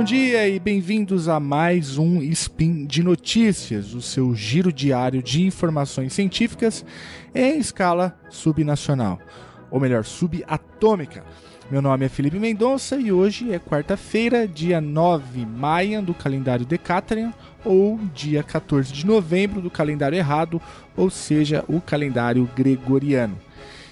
Bom dia e bem-vindos a mais um Spin de Notícias, o seu giro diário de informações científicas em escala subnacional, ou melhor, subatômica. Meu nome é Felipe Mendonça e hoje é quarta-feira, dia 9 maio do calendário Decatrian, ou dia 14 de novembro do calendário errado, ou seja, o calendário gregoriano.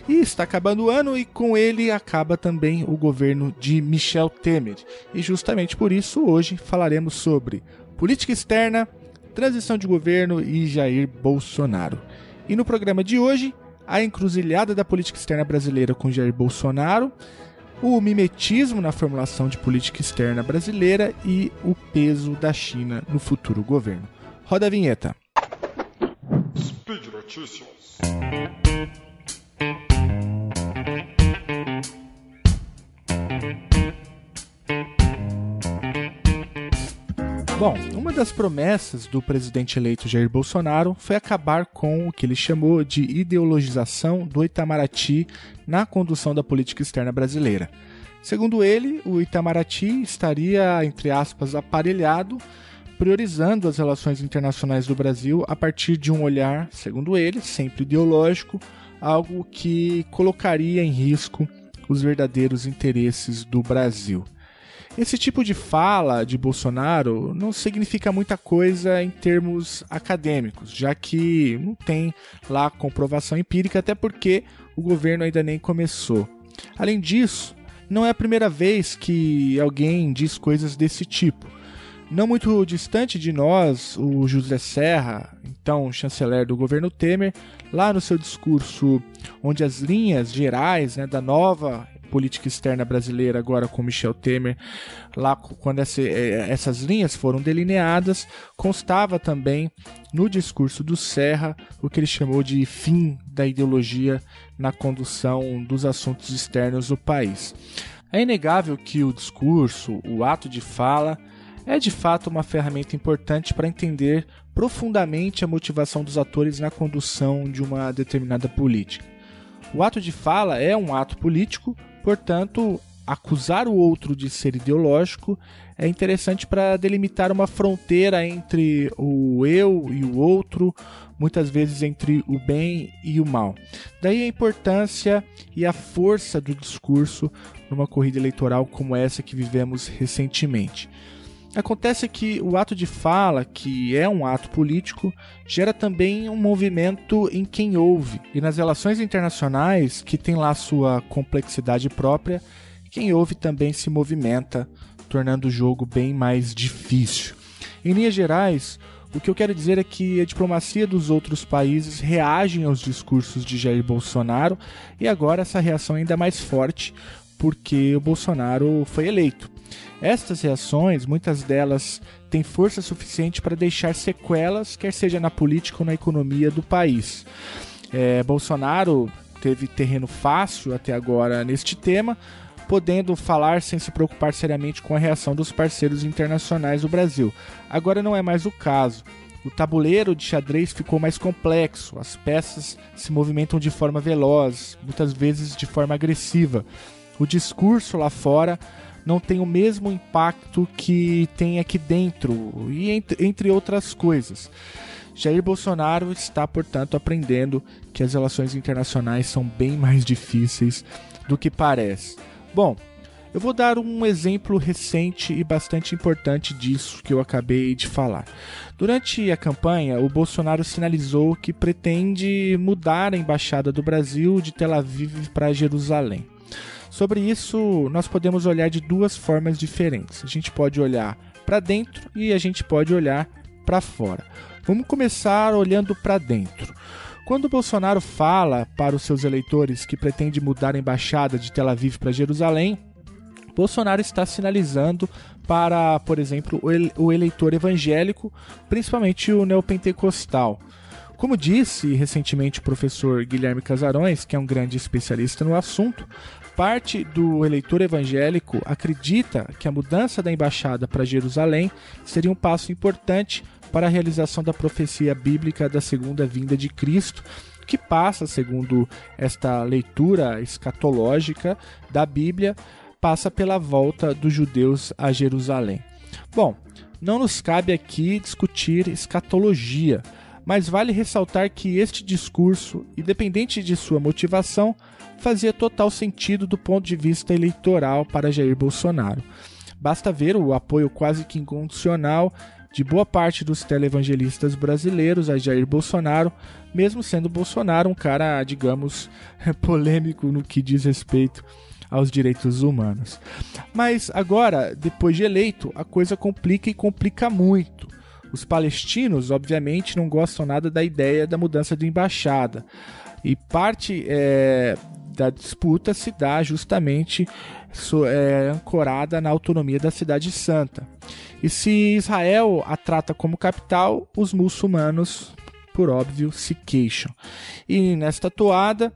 E está acabando o ano e com ele acaba também o governo de Michel Temer. E justamente por isso hoje falaremos sobre política externa, transição de governo e Jair Bolsonaro. E no programa de hoje, a encruzilhada da política externa brasileira com Jair Bolsonaro, o mimetismo na formulação de política externa brasileira e o peso da China no futuro governo. Roda a vinheta. Speed Notícias. Bom, uma das promessas do presidente eleito Jair Bolsonaro foi acabar com o que ele chamou de ideologização do Itamaraty na condução da política externa brasileira. Segundo ele, o Itamaraty estaria, entre aspas, aparelhado, priorizando as relações internacionais do Brasil a partir de um olhar, segundo ele, sempre ideológico, algo que colocaria em risco os verdadeiros interesses do Brasil. Esse tipo de fala de Bolsonaro não significa muita coisa em termos acadêmicos, já que não tem lá comprovação empírica, até porque o governo ainda nem começou. Além disso, não é a primeira vez que alguém diz coisas desse tipo. Não muito distante de nós, o José Serra, então chanceler do governo Temer, lá no seu discurso, onde as linhas gerais né, da nova política externa brasileira agora com Michel Temer, lá quando essa, é, essas linhas foram delineadas, constava também no discurso do Serra o que ele chamou de fim da ideologia na condução dos assuntos externos do país. É inegável que o discurso, o ato de fala, é de fato uma ferramenta importante para entender profundamente a motivação dos atores na condução de uma determinada política. O ato de fala é um ato político, portanto, acusar o outro de ser ideológico é interessante para delimitar uma fronteira entre o eu e o outro, muitas vezes entre o bem e o mal. Daí a importância e a força do discurso numa corrida eleitoral como essa que vivemos recentemente. Acontece que o ato de fala, que é um ato político, gera também um movimento em quem ouve. E nas relações internacionais, que tem lá sua complexidade própria, quem ouve também se movimenta, tornando o jogo bem mais difícil. Em linhas gerais, o que eu quero dizer é que a diplomacia dos outros países reagem aos discursos de Jair Bolsonaro e agora essa reação é ainda mais forte porque o Bolsonaro foi eleito. Estas reações, muitas delas têm força suficiente para deixar sequelas, quer seja na política ou na economia do país. É, Bolsonaro teve terreno fácil até agora neste tema, podendo falar sem se preocupar seriamente com a reação dos parceiros internacionais do Brasil. Agora não é mais o caso. O tabuleiro de xadrez ficou mais complexo, as peças se movimentam de forma veloz, muitas vezes de forma agressiva. O discurso lá fora não tem o mesmo impacto que tem aqui dentro, e entre, entre outras coisas. Jair Bolsonaro está, portanto, aprendendo que as relações internacionais são bem mais difíceis do que parece. Bom, eu vou dar um exemplo recente e bastante importante disso que eu acabei de falar. Durante a campanha, o Bolsonaro sinalizou que pretende mudar a embaixada do Brasil de Tel Aviv para Jerusalém. Sobre isso, nós podemos olhar de duas formas diferentes. A gente pode olhar para dentro e a gente pode olhar para fora. Vamos começar olhando para dentro. Quando Bolsonaro fala para os seus eleitores que pretende mudar a embaixada de Tel Aviv para Jerusalém, Bolsonaro está sinalizando para, por exemplo, o eleitor evangélico, principalmente o neopentecostal. Como disse recentemente o professor Guilherme Casarões, que é um grande especialista no assunto, parte do eleitor evangélico acredita que a mudança da embaixada para Jerusalém seria um passo importante para a realização da profecia bíblica da segunda vinda de Cristo, que passa, segundo esta leitura escatológica da Bíblia, passa pela volta dos judeus a Jerusalém. Bom, não nos cabe aqui discutir escatologia, mas vale ressaltar que este discurso, independente de sua motivação, fazia total sentido do ponto de vista eleitoral para Jair Bolsonaro. Basta ver o apoio quase que incondicional de boa parte dos televangelistas brasileiros a Jair Bolsonaro, mesmo sendo Bolsonaro um cara, digamos, polêmico no que diz respeito aos direitos humanos. Mas agora, depois de eleito, a coisa complica e complica muito. Os palestinos, obviamente, não gostam nada da ideia da mudança de embaixada. E parte é, da disputa se dá justamente é, ancorada na autonomia da Cidade Santa. E se Israel a trata como capital, os muçulmanos, por óbvio, se queixam. E nesta toada,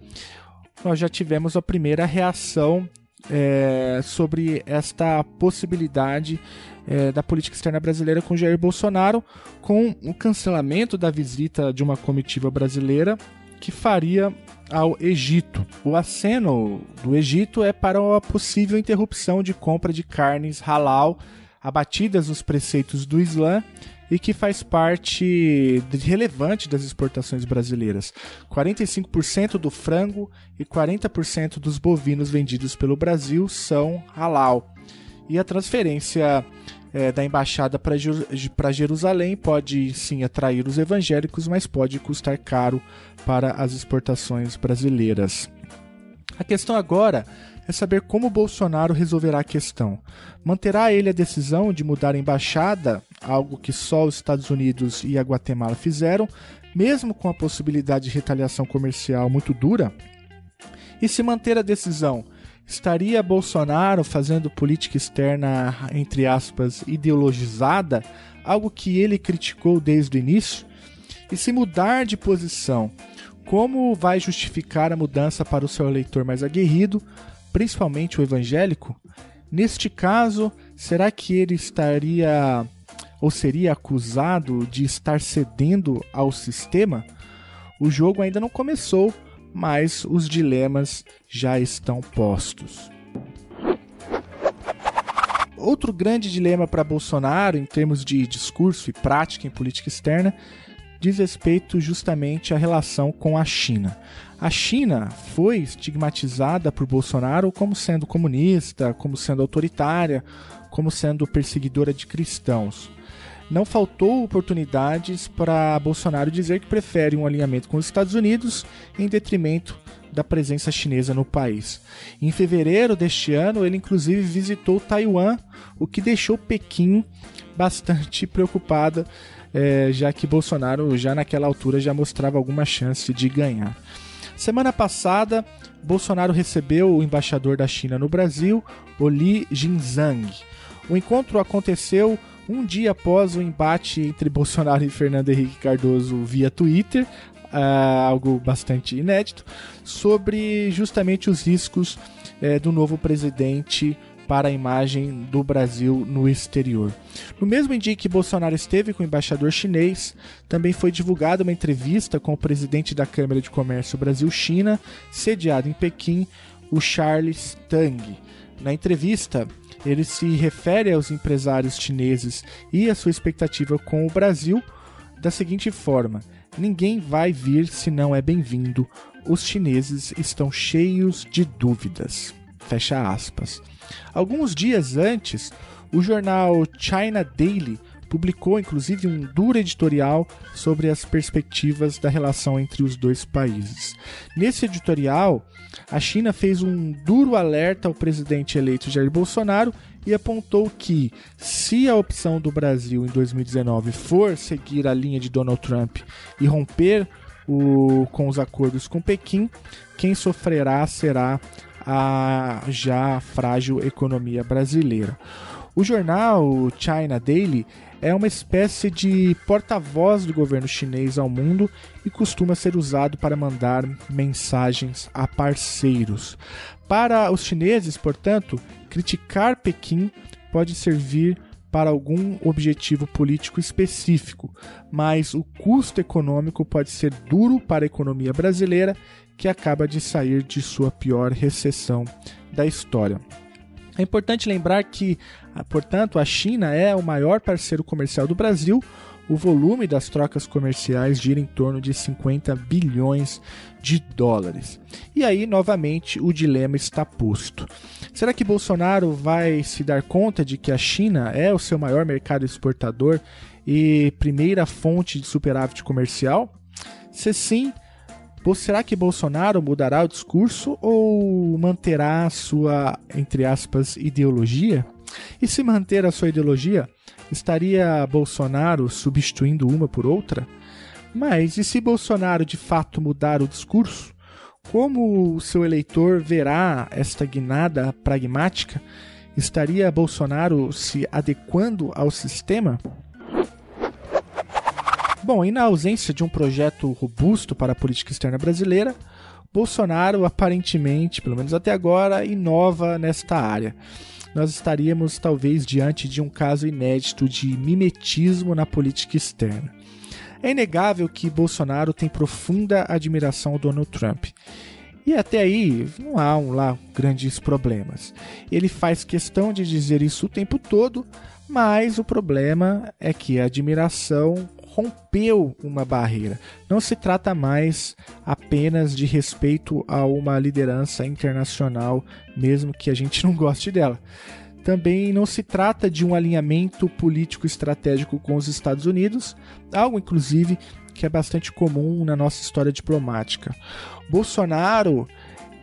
nós já tivemos a primeira reação é, sobre esta possibilidade é, da política externa brasileira com Jair Bolsonaro, com o cancelamento da visita de uma comitiva brasileira que faria ao Egito. O aceno do Egito é para a possível interrupção de compra de carnes halal abatidas nos preceitos do Islã e que faz parte relevante das exportações brasileiras. 45% do frango e 40% dos bovinos vendidos pelo Brasil são halal. E a transferência é, da embaixada para Jerusalém pode sim atrair os evangélicos, mas pode custar caro para as exportações brasileiras. A questão agora é saber como Bolsonaro resolverá a questão. Manterá ele a decisão de mudar a embaixada, algo que só os Estados Unidos e a Guatemala fizeram, mesmo com a possibilidade de retaliação comercial muito dura? E se manter a decisão, estaria Bolsonaro fazendo política externa, entre aspas, ideologizada, algo que ele criticou desde o início? E se mudar de posição, como vai justificar a mudança para o seu eleitor mais aguerrido, principalmente o evangélico? Neste caso, será que ele estaria ou seria acusado de estar cedendo ao sistema? O jogo ainda não começou, mas os dilemas já estão postos. Outro grande dilema para Bolsonaro, em termos de discurso e prática em política externa, diz respeito justamente à relação com a China. A China foi estigmatizada por Bolsonaro como sendo comunista, como sendo autoritária, como sendo perseguidora de cristãos. Não faltou oportunidades para Bolsonaro dizer que prefere um alinhamento com os Estados Unidos em detrimento da presença chinesa no país. Em fevereiro deste ano, ele inclusive visitou Taiwan, o que deixou Pequim bastante preocupada, é, já que Bolsonaro já naquela altura já mostrava alguma chance de ganhar. Semana passada, Bolsonaro recebeu o embaixador da China no Brasil, o Li Jinzhang. O encontro aconteceu um dia após o embate entre Bolsonaro e Fernando Henrique Cardoso via Twitter, uh, algo bastante inédito, sobre justamente os riscos uh, do novo presidente para a imagem do Brasil no exterior. No mesmo dia que Bolsonaro esteve com o embaixador chinês, também foi divulgada uma entrevista com o presidente da Câmara de Comércio Brasil-China, sediado em Pequim, o Charles Tang. Na entrevista, ele se refere aos empresários chineses e a sua expectativa com o Brasil da seguinte forma: ninguém vai vir se não é bem-vindo. Os chineses estão cheios de dúvidas. Fecha aspas. Alguns dias antes, o jornal China Daily publicou inclusive um duro editorial sobre as perspectivas da relação entre os dois países. Nesse editorial, a China fez um duro alerta ao presidente eleito Jair Bolsonaro e apontou que, se a opção do Brasil em 2019 for seguir a linha de Donald Trump e romper o, com os acordos com Pequim, quem sofrerá será a já frágil economia brasileira. O jornal China Daily é uma espécie de porta-voz do governo chinês ao mundo e costuma ser usado para mandar mensagens a parceiros. Para os chineses, portanto, criticar Pequim pode servir para algum objetivo político específico, mas o custo econômico pode ser duro para a economia brasileira, que acaba de sair de sua pior recessão da história. É importante lembrar que, ah, portanto, a China é o maior parceiro comercial do Brasil. O volume das trocas comerciais gira em torno de 50 bilhões de dólares. E aí, novamente, o dilema está posto. Será que Bolsonaro vai se dar conta de que a China é o seu maior mercado exportador e primeira fonte de superávit comercial? Se sim, será que Bolsonaro mudará o discurso ou manterá sua, entre aspas, ideologia? E se manter a sua ideologia, estaria Bolsonaro substituindo uma por outra? Mas e se Bolsonaro de fato mudar o discurso? Como o seu eleitor verá esta guinada pragmática? Estaria Bolsonaro se adequando ao sistema? Bom, e na ausência de um projeto robusto para a política externa brasileira, Bolsonaro aparentemente, pelo menos até agora, inova nesta área. Nós estaríamos talvez diante de um caso inédito de mimetismo na política externa. É inegável que Bolsonaro tem profunda admiração ao Donald Trump. E até aí não há um, lá grandes problemas. Ele faz questão de dizer isso o tempo todo, mas o problema é que a admiração rompeu uma barreira. Não se trata mais apenas de respeito a uma liderança internacional, mesmo que a gente não goste dela. Também não se trata de um alinhamento político estratégico com os Estados Unidos, algo inclusive que é bastante comum na nossa história diplomática. Bolsonaro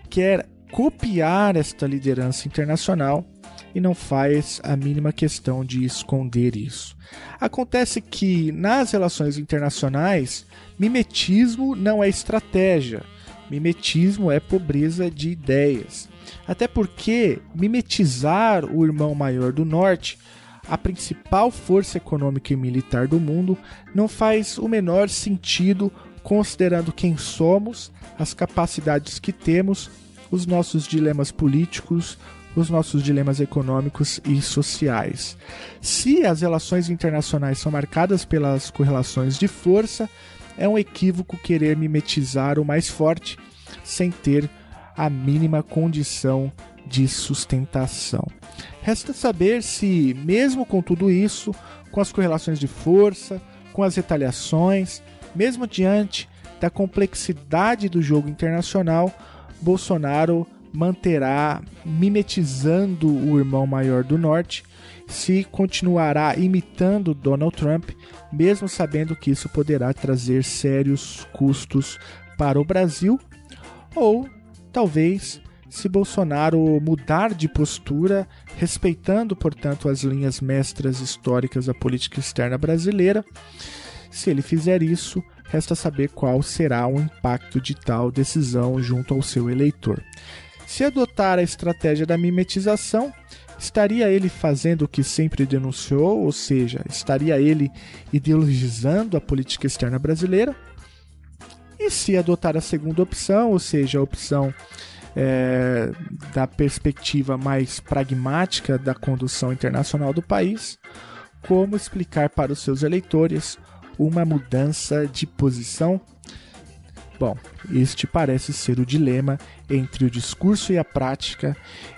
quer copiar esta liderança internacional e não faz a mínima questão de esconder isso. Acontece que nas relações internacionais, mimetismo não é estratégia, mimetismo é pobreza de ideias. Até porque mimetizar o irmão maior do norte, a principal força econômica e militar do mundo, não faz o menor sentido considerando quem somos, as capacidades que temos, os nossos dilemas políticos, os nossos dilemas econômicos e sociais. Se as relações internacionais são marcadas pelas correlações de força, é um equívoco querer mimetizar o mais forte sem ter a mínima condição de sustentação. Resta saber se, mesmo com tudo isso, com as correlações de força, com as retaliações, mesmo diante da complexidade do jogo internacional, Bolsonaro manterá mimetizando o irmão maior do norte, se continuará imitando Donald Trump, mesmo sabendo que isso poderá trazer sérios custos para o Brasil, ou talvez se Bolsonaro mudar de postura, respeitando, portanto, as linhas mestras históricas da política externa brasileira, se ele fizer isso, resta saber qual será o impacto de tal decisão junto ao seu eleitor. Se adotar a estratégia da mimetização, estaria ele fazendo o que sempre denunciou, ou seja, estaria ele ideologizando a política externa brasileira? E se adotar a segunda opção, ou seja, a opção é, da perspectiva mais pragmática da condução internacional do país, como explicar para os seus eleitores uma mudança de posição Bom, este parece ser o dilema entre o discurso e a prática,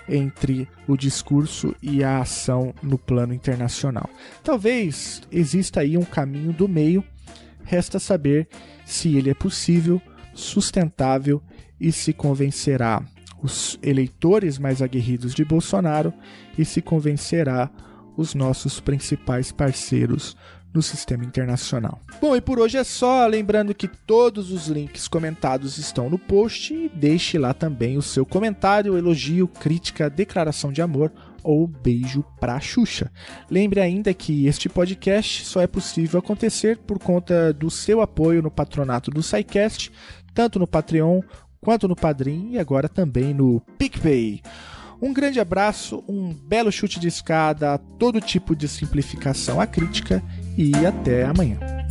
entre o discurso e a ação no plano internacional. Talvez exista aí um caminho do meio, resta saber se ele é possível, sustentável e se convencerá os eleitores mais aguerridos de Bolsonaro e se convencerá os nossos principais parceiros no sistema internacional. Bom, e por hoje é só. Lembrando que todos os links comentados estão no post e deixe lá também o seu comentário, elogio, crítica, declaração de amor ou beijo pra Xuxa. Lembre ainda que este podcast só é possível acontecer por conta do seu apoio no patronato do SciCast, tanto no Patreon quanto no Padrim e agora também no PicPay. Um grande abraço, um belo chute de escada todo tipo de simplificação à crítica e até amanhã.